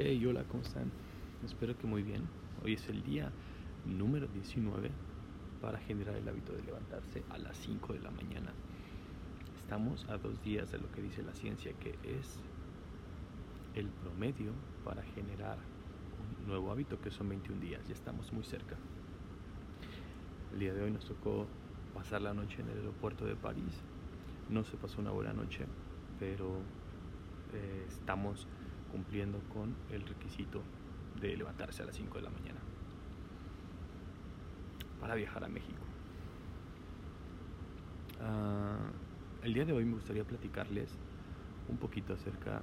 Hey, hola, ¿cómo están? Espero que muy bien. Hoy es el día número 19 para generar el hábito de levantarse a las 5 de la mañana. Estamos a dos días de lo que dice la ciencia, que es el promedio para generar un nuevo hábito, que son 21 días. Ya estamos muy cerca. El día de hoy nos tocó pasar la noche en el aeropuerto de París. No se pasó una buena noche, pero eh, estamos cumpliendo con el requisito de levantarse a las 5 de la mañana para viajar a México. Ah, el día de hoy me gustaría platicarles un poquito acerca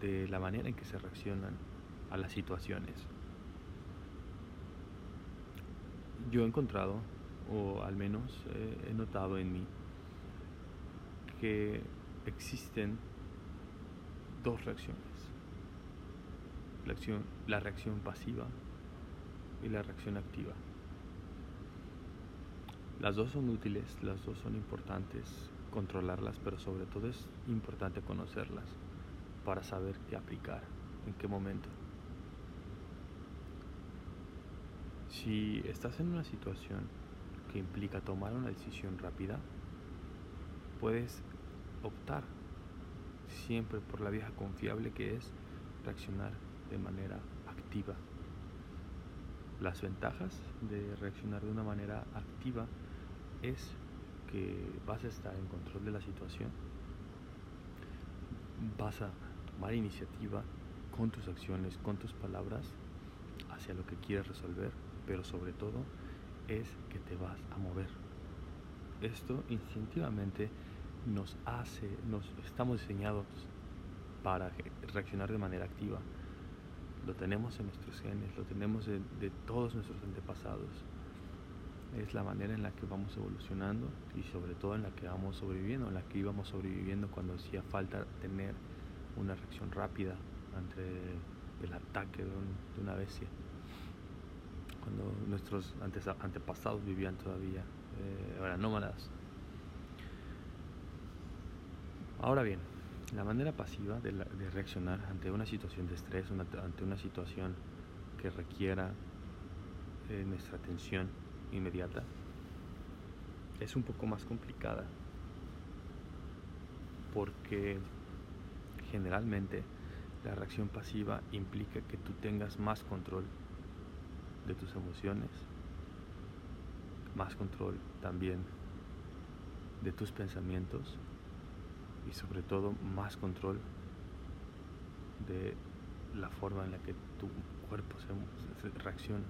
de la manera en que se reaccionan a las situaciones. Yo he encontrado, o al menos he notado en mí, que existen dos reacciones. La, acción, la reacción pasiva y la reacción activa. Las dos son útiles, las dos son importantes controlarlas, pero sobre todo es importante conocerlas para saber qué aplicar, en qué momento. Si estás en una situación que implica tomar una decisión rápida, puedes optar siempre por la vieja confiable que es reaccionar de manera activa. Las ventajas de reaccionar de una manera activa es que vas a estar en control de la situación, vas a tomar iniciativa con tus acciones, con tus palabras hacia lo que quieres resolver, pero sobre todo es que te vas a mover. Esto instintivamente nos hace, nos estamos diseñados para reaccionar de manera activa. Lo tenemos en nuestros genes, lo tenemos de, todos nuestros antepasados. Es la manera en la que vamos evolucionando y sobre todo en la que vamos sobreviviendo, en la que íbamos sobreviviendo cuando hacía falta tener una reacción rápida ante el ataque de, una bestia. Cuando nuestros antepasados vivían todavía, eh, eran nómadas, Ahora bien, la manera pasiva de, reaccionar ante una situación de estrés, ante una situación que requiera eh, nuestra atención inmediata, es un poco más complicada. Porque generalmente la reacción pasiva implica que tú tengas más control de tus emociones, más control también de tus pensamientos y sobre todo más control de la forma en la que tu cuerpo se, reacciona.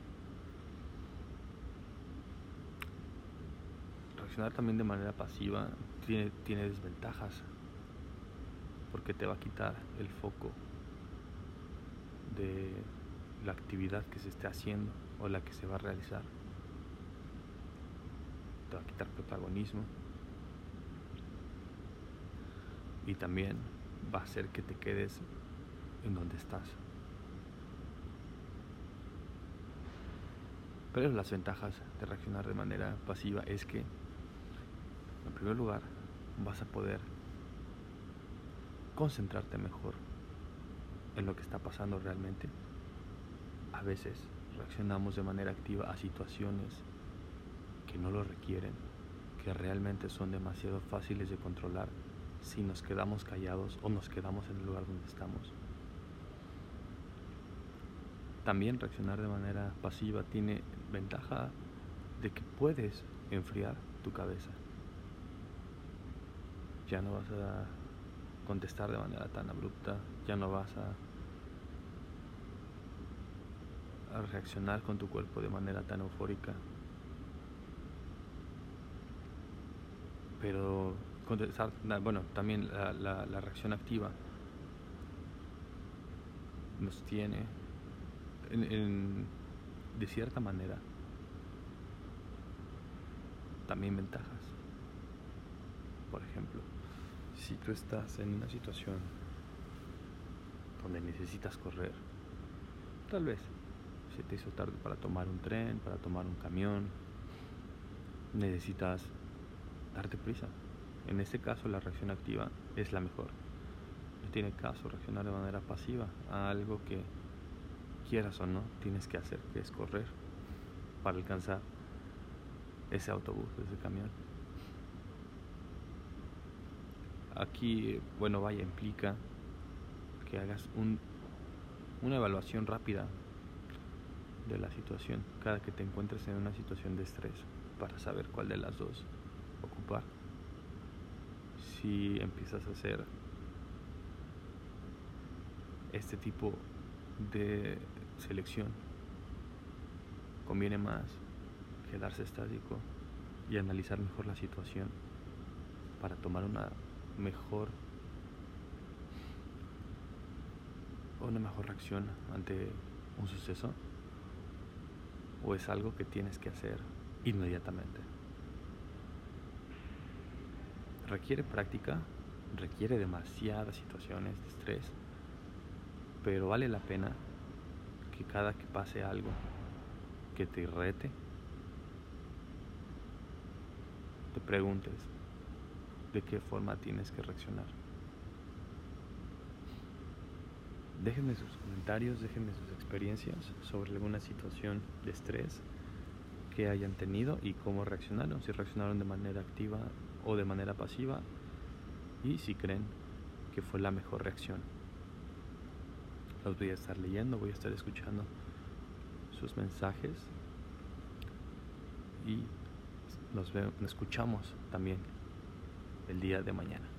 Reaccionar también de manera pasiva tiene, tiene desventajas porque te va a quitar el foco de la actividad que se esté haciendo o la que se va a realizar. Te va a quitar protagonismo y también va a hacer que te quedes en donde estás. Pero las ventajas de reaccionar de manera pasiva es que, en primer lugar, vas a poder concentrarte mejor en lo que está pasando realmente. A veces reaccionamos de manera activa a situaciones que no lo requieren, que realmente son demasiado fáciles de controlar si nos quedamos callados o nos quedamos en el lugar donde estamos. También reaccionar de manera pasiva tiene ventaja de que puedes enfriar tu cabeza. Ya no vas a contestar de manera tan abrupta, ya no vas a, reaccionar con tu cuerpo de manera tan eufórica. Pero bueno, también la, reacción activa nos tiene, de cierta manera, también ventajas. Por ejemplo, si tú estás en una situación donde necesitas correr, tal vez se te hizo tarde para tomar un tren, para tomar un camión, necesitas darte prisa, en este caso la reacción activa es la mejor. no tiene caso reaccionar de manera pasiva a algo que quieras o no tienes que hacer, que es correr para alcanzar ese autobús, ese camión. Aquí, bueno, vaya, implica que hagas un, una evaluación rápida de la situación cada que te encuentres en una situación de estrés para saber cuál de las dos ocupar. Si empiezas a hacer este tipo de selección, conviene más quedarse estático y analizar mejor la situación para tomar una mejor una mejor reacción ante un suceso o es algo que tienes que hacer inmediatamente. Requiere práctica, requiere demasiadas situaciones de estrés, pero vale la pena que cada que pase algo que te rete, te preguntes de qué forma tienes que reaccionar. Déjenme sus comentarios, déjenme sus experiencias sobre alguna situación de estrés que hayan tenido y cómo reaccionaron, si reaccionaron de manera activa o de manera pasiva y si creen que fue la mejor reacción. Los voy a estar leyendo, voy a estar escuchando sus mensajes y nos, nos escuchamos también el día de mañana.